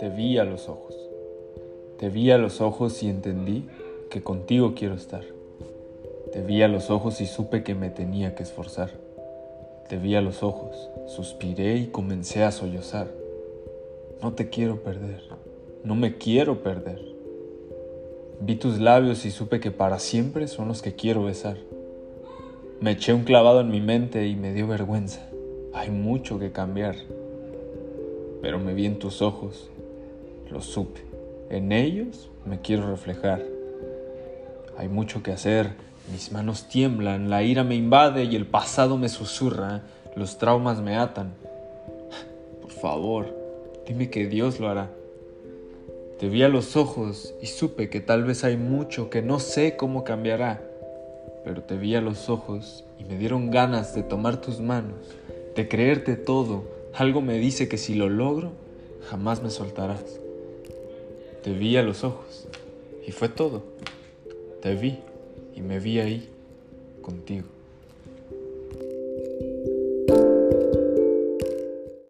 Te vi a los ojos. Te vi a los ojos y entendí que contigo quiero estar. Te vi a los ojos y supe que me tenía que esforzar. Te vi a los ojos, suspiré y comencé a sollozar. No te quiero perder, no me quiero perder. Vi tus labios y supe que para siempre son los que quiero besar. Me eché un clavado en mi mente y me dio vergüenza. Hay mucho que cambiar. Pero me vi en tus ojos lo supe. En ellos me quiero reflejar. Hay mucho que hacer, mis manos tiemblan, la ira me invade y el pasado me susurra, los traumas me atan. Por favor, dime que Dios lo hará. Te vi a los ojos y supe que tal vez hay mucho que no sé cómo cambiará, pero te vi a los ojos y me dieron ganas de tomar tus manos, de creerte todo. Algo me dice que si lo logro, jamás me soltarás. Te vi a los ojos y fue todo. Te vi y me vi ahí contigo.